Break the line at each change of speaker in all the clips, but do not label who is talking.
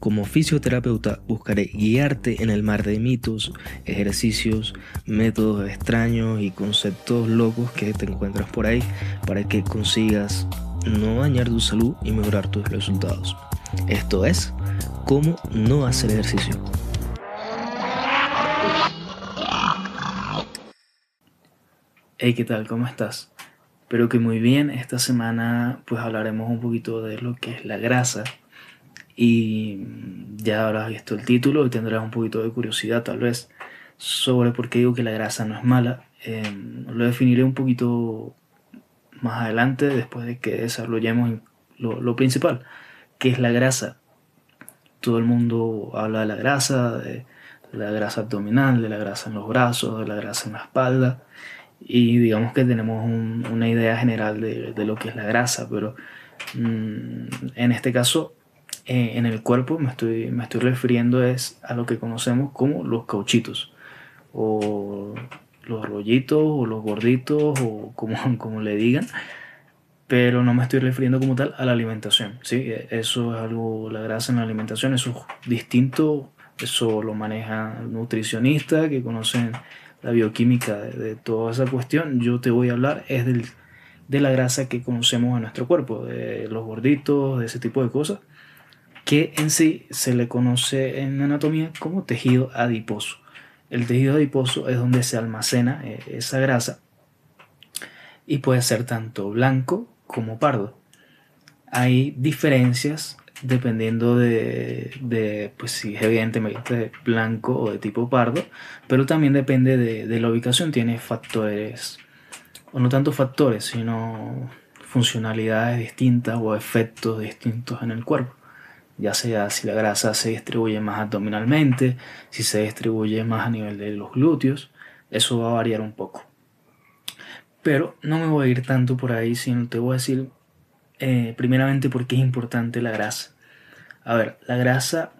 Como fisioterapeuta buscaré guiarte en el mar de mitos, ejercicios, métodos extraños y conceptos locos que te encuentras por ahí para que consigas no dañar tu salud y mejorar tus resultados. Esto es, cómo no hacer ejercicio. Hey, ¿qué tal? ¿Cómo estás? Espero que muy bien. Esta semana pues hablaremos un poquito de lo que es la grasa y ya habrás visto el título y tendrás un poquito de curiosidad tal vez sobre por qué digo que la grasa no es mala. Em, lo definiré un poquito más adelante después de que desarrollemos lo, lo, principal, que es la grasa. Todo el mundo habla de la grasa, de la grasa abdominal, de la grasa en los brazos, de la grasa en la espalda y digamos que tenemos una idea general de, de, lo que es la grasa, pero mmm, en este caso eh, en el cuerpo me estoy, me estoy refiriendo es a lo que conocemos como los cauchitos o los rollitos o los gorditos o como, como le digan pero no me estoy refiriendo como tal a la alimentación ¿sí? eso es algo la grasa en la alimentación eso es distinto eso lo maneja nutricionista que conocen la bioquímica de, de, toda esa cuestión yo te voy a hablar es del, de la grasa que conocemos en nuestro cuerpo de los gorditos de ese tipo de cosas que en sí se le conoce en anatomía como tejido adiposo. El tejido adiposo es donde se almacena eh, esa grasa y puede ser tanto blanco como pardo. Hay diferencias dependiendo de, pues si es evidentemente blanco o de tipo pardo, pero también depende de, de la ubicación, tiene factores, o no tanto factores, sino funcionalidades distintas o efectos distintos en el cuerpo ya sea si la grasa se distribuye más abdominalmente, si se distribuye más a nivel de los glúteos, eso va a variar un poco. Pero no me voy a ir tanto por ahí, sino te voy a decir eh, primeramente por qué es importante la grasa. A ver, la grasa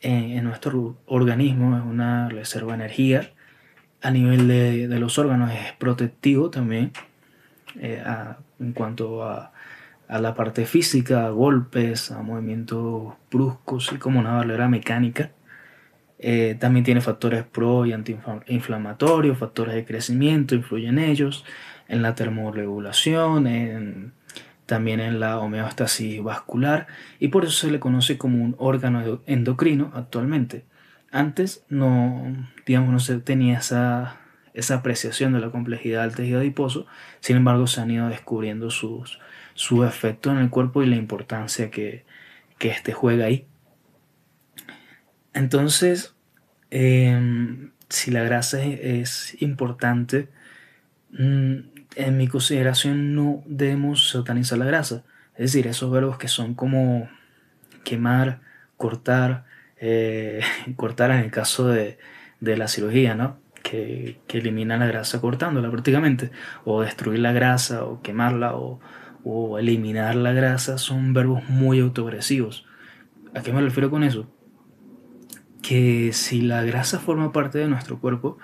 eh, en nuestro organismo es una reserva de energía. A nivel de, los órganos es protectivo también eh, en cuanto a a la parte física, a golpes, a movimientos bruscos y como una barrera mecánica. Eh, también tiene factores pro y antiinflamatorios, factores de crecimiento, influyen en ellos, en la termorregulación, en, también en la homeostasis vascular y por eso se le conoce como un órgano endocrino actualmente. Antes no, digamos, no se tenía esa, esa apreciación de la complejidad del tejido adiposo, sin embargo se han ido descubriendo sus, su efecto en el cuerpo y la importancia que, que este juega ahí. Entonces, em, si la grasa es, importante, mm, en mi consideración no debemos satanizar la grasa. Es decir, esos verbos que son como quemar, cortar, eh, cortar en el caso de, de la cirugía, ¿no? Que, que, elimina la grasa cortándola prácticamente, o destruir la grasa, o quemarla, o, o eliminar la grasa son verbos muy autoagresivos. ¿A qué me refiero con eso? Que si la grasa forma parte de nuestro cuerpo,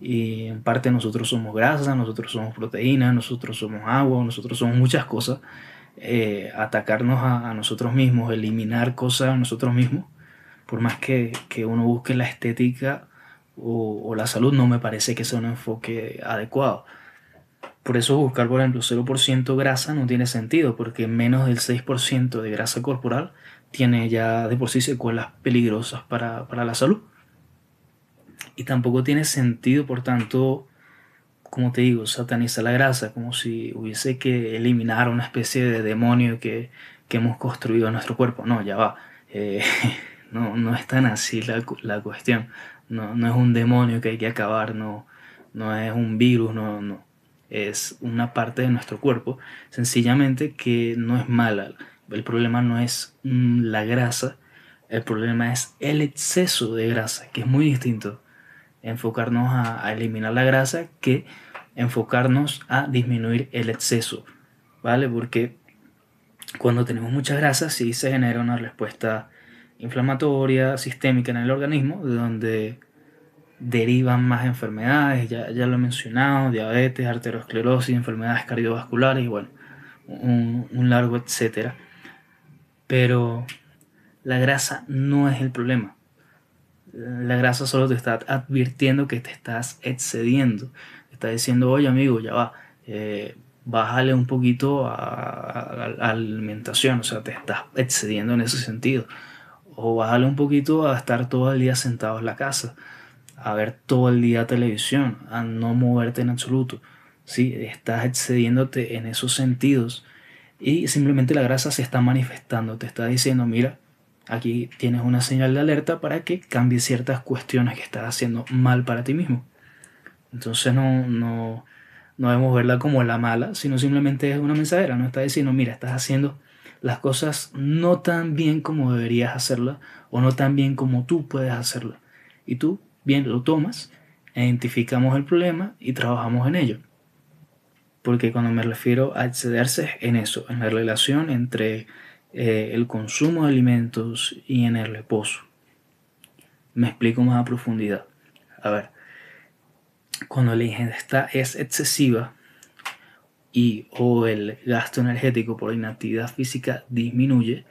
y en parte nosotros somos grasa, nosotros somos proteína, nosotros somos agua, nosotros somos muchas cosas, eh, atacarnos a, nosotros mismos, eliminar cosas a nosotros mismos, por más que, que uno busque la estética o, o, la salud, no me parece que sea un enfoque adecuado. Por eso buscar, por ejemplo, 0% grasa no tiene sentido, porque menos del 6% de grasa corporal tiene ya de por sí secuelas peligrosas para, para la salud. Y tampoco tiene sentido, por tanto, como te digo, satanizar la grasa, como si hubiese que eliminar una especie de demonio que, que hemos construido en nuestro cuerpo. No, ya va. Eh, no, no es tan así la, la cuestión. No, no, es un demonio que hay que acabar, no, no es un virus, no, no es una parte de nuestro cuerpo, sencillamente que no es mala. El problema no es mm, la grasa, El problema es el exceso de grasa, que es muy distinto. Enfocarnos a, eliminar la grasa que enfocarnos a disminuir el exceso, ¿vale? Porque cuando tenemos mucha grasa sí se genera una respuesta inflamatoria sistémica en el organismo, de donde derivan más enfermedades, ya, ya lo he mencionado, diabetes, arteriosclerosis, enfermedades cardiovasculares y bueno, un, largo etcétera. Pero la grasa no es el problema. La grasa solo te está advirtiendo que te estás excediendo. Te está diciendo, oye amigo, ya va, eh, bájale un poquito a, la alimentación, o sea, te estás excediendo en ese sentido. O bájale un poquito a estar todo el día sentado en la casa, a ver todo el día televisión, a no moverte en absoluto. Sí, estás excediéndote en esos sentidos y simplemente la grasa se está manifestando, te está diciendo, mira, aquí tienes una señal de alerta para que cambies ciertas cuestiones que estás haciendo mal para ti mismo. Entonces no, no, no debemos verla como la mala, sino simplemente es una mensajera, no está diciendo, mira, estás haciendo las cosas no tan bien como deberías hacerlas o no tan bien como tú puedes hacerlas. Y tú bien lo tomas, identificamos el problema y trabajamos en ello. Porque cuando me refiero a excederse en eso, en la relación entre eh, el consumo de alimentos y en el reposo. Me explico más a profundidad. A ver, cuando la ingesta es excesiva y o el gasto energético por inactividad física disminuye,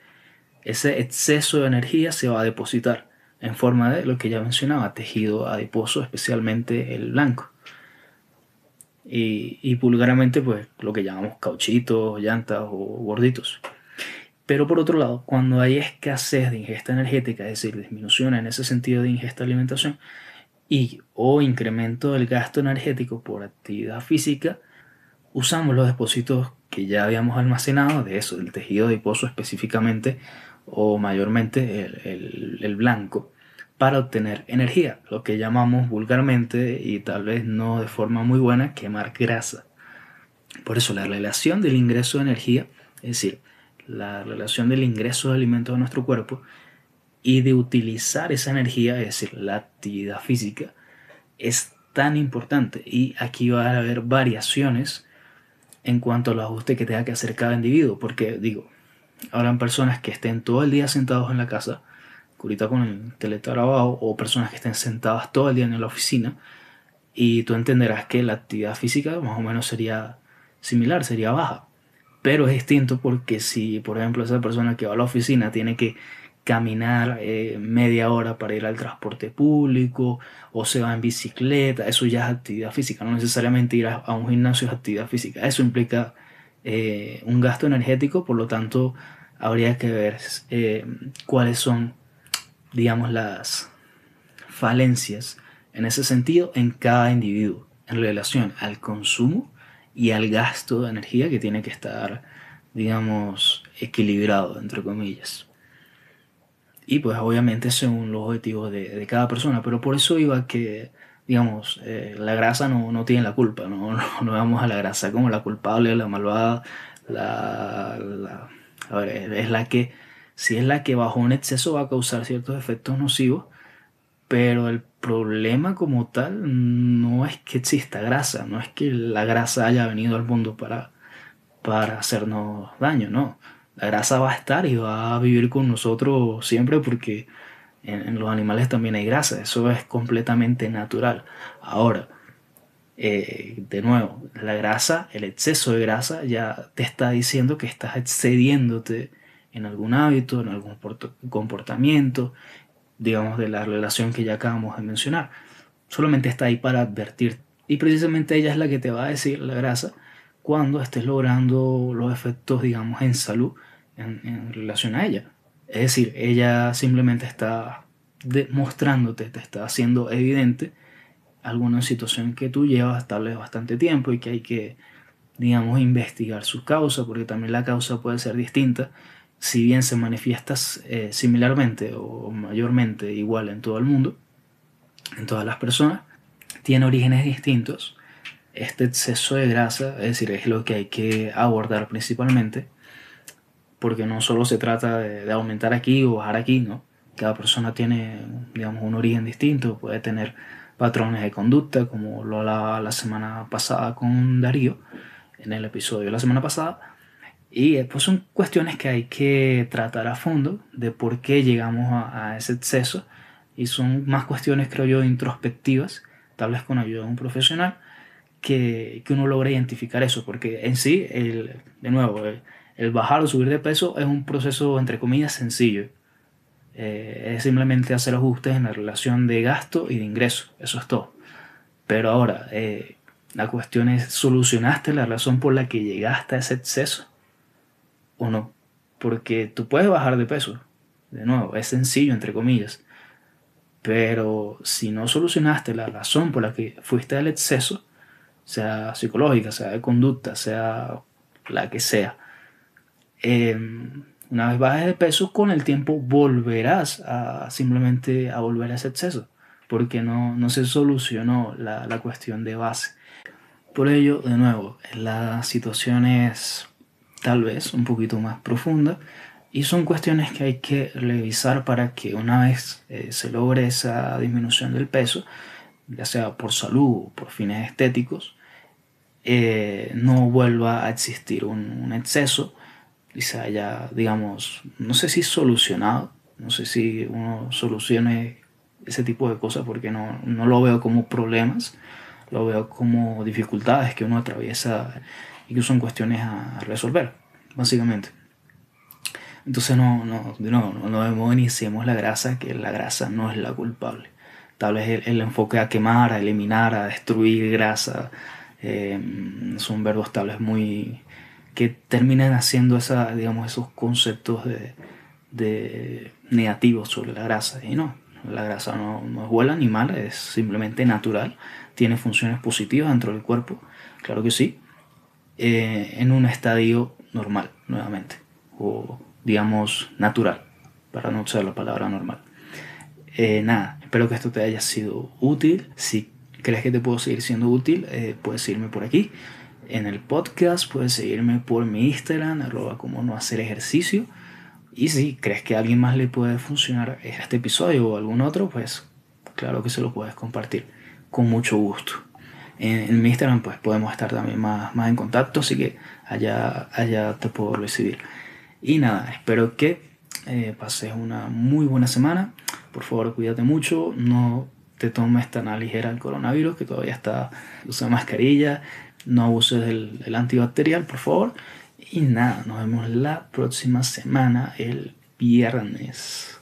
ese exceso de energía se va a depositar en forma de lo que ya mencionaba, tejido adiposo, especialmente el blanco. Y, y vulgarmente, pues lo que llamamos cauchitos, llantas o gorditos. Pero por otro lado, cuando hay escasez de ingesta energética, es decir, disminución en ese sentido de ingesta alimentación, y o incremento del gasto energético por actividad física, usamos los depósitos que ya habíamos almacenado, de eso, del tejido adiposo específicamente, o mayormente el, el, blanco, para obtener energía, lo que llamamos vulgarmente y tal vez no de forma muy buena quemar grasa. Por eso la relación del ingreso de energía, es decir, la relación del ingreso de alimentos a nuestro cuerpo y de utilizar esa energía, es decir, la actividad física, es tan importante. Y aquí va a haber variaciones en cuanto al ajuste que tenga que hacer cada individuo, porque digo, habrán personas que estén todo el día sentados en la casa, curita con el teletrabajo, o personas que estén sentadas todo el día en la oficina, y tú entenderás que la actividad física más o menos sería similar, sería baja. Pero es distinto porque si, por ejemplo, esa persona que va a la oficina tiene que caminar eh, media hora para ir al transporte público o se va en bicicleta, eso ya es actividad física, no necesariamente ir a, un gimnasio es actividad física, eso implica eh, un gasto energético, por lo tanto habría que ver eh, cuáles son, digamos, las falencias en ese sentido en cada individuo en relación al consumo y al gasto de energía que tiene que estar, digamos, equilibrado, entre comillas. Y pues obviamente según los objetivos de, de, cada persona, pero por eso iba que, digamos, eh, la grasa no, no, tiene la culpa, ¿no? No, no vamos a la grasa como la culpable, la malvada, la, la a ver, es la que, si es la que bajo un exceso va a causar ciertos efectos nocivos, pero el problema como tal no es que exista grasa, no es que la grasa haya venido al mundo para, para hacernos daño, no la grasa va a estar y va a vivir con nosotros siempre porque en, los animales también hay grasa, eso es completamente natural. Ahora, eh, de nuevo, la grasa, el exceso de grasa ya te está diciendo que estás excediéndote en algún hábito, en algún comportamiento, digamos, de la relación que ya acabamos de mencionar. Solamente está ahí para advertir. Y precisamente ella es la que te va a decir la grasa cuando estés logrando los efectos, digamos, en salud en, relación a ella. Es decir, ella simplemente está demostrándote, te está haciendo evidente alguna situación que tú llevas tal vez bastante tiempo y que hay que, digamos, investigar su causa, porque también la causa puede ser distinta, si bien se manifiesta eh, similarmente o mayormente igual en todo el mundo, en todas las personas, tiene orígenes distintos. Este exceso de grasa, es decir, es lo que hay que abordar principalmente porque no solo se trata de, aumentar aquí o bajar aquí, ¿no? cada persona tiene, digamos, un origen distinto, puede tener patrones de conducta, como lo hablaba la semana pasada con Darío, en el episodio de la semana pasada. Y pues son cuestiones que hay que tratar a fondo de por qué llegamos a, a ese exceso. Y son más cuestiones, creo yo, introspectivas, tal vez con ayuda de un profesional, que, que uno logra identificar eso. Porque en sí, el, de nuevo, el, bajar o subir de peso es un proceso, entre comillas, sencillo. Eh, es simplemente hacer ajustes en la relación de gasto y de ingreso. Eso es todo. Pero ahora, eh, la cuestión es, ¿solucionaste la razón por la que llegaste a ese exceso? ¿O no? Porque tú puedes bajar de peso. De nuevo, es sencillo, entre comillas. Pero si no solucionaste la razón por la que fuiste al exceso, sea psicológica, sea de conducta, sea la que sea, em, una vez bajes de peso, con el tiempo volverás a simplemente a volver a ese exceso, porque no, no se solucionó la, la cuestión de base. Por ello, de nuevo, la situación es tal vez un poquito más profunda y son cuestiones que hay que revisar para que una vez eh, se logre esa disminución del peso, ya sea por salud o por fines estéticos, eh, no vuelva a existir un, un, exceso y se haya, digamos, no sé si solucionado, no sé si uno solucione ese tipo de cosas porque no, no lo veo como problemas, lo veo como dificultades que uno atraviesa y que son cuestiones a resolver, básicamente. Entonces no, no, no, no, iniciemos la grasa, que la grasa no es la culpable. Tal vez el, el enfoque a quemar, a eliminar, a destruir grasa, eh, son verbos tal vez muy que terminan haciendo esa, digamos, esos conceptos de, de negativos sobre la grasa. Y no, la grasa no, no es buena ni mala, es simplemente natural, tiene funciones positivas dentro del cuerpo, claro que sí, eh, en un estadio normal, nuevamente, o digamos, natural, para no usar la palabra normal. Eh, nada, espero que esto te haya sido útil. Si crees que te puedo seguir siendo útil, eh, puedes seguirme por aquí en el podcast, puedes seguirme por mi Instagram, arroba como no hacer ejercicio. Y si crees que a alguien más le puede funcionar este episodio o algún otro, pues claro que se lo puedes compartir con mucho gusto. En, en mi Instagram pues podemos estar también más, más en contacto, así que allá, allá te puedo recibir. Y nada, espero que eh, pases una muy buena semana. Por favor, cuídate mucho. No te tomes tan a ligera el coronavirus, que todavía está. Usa mascarilla. No abuses del, antibacterial, por favor. Y nada, nos vemos la próxima semana, el viernes.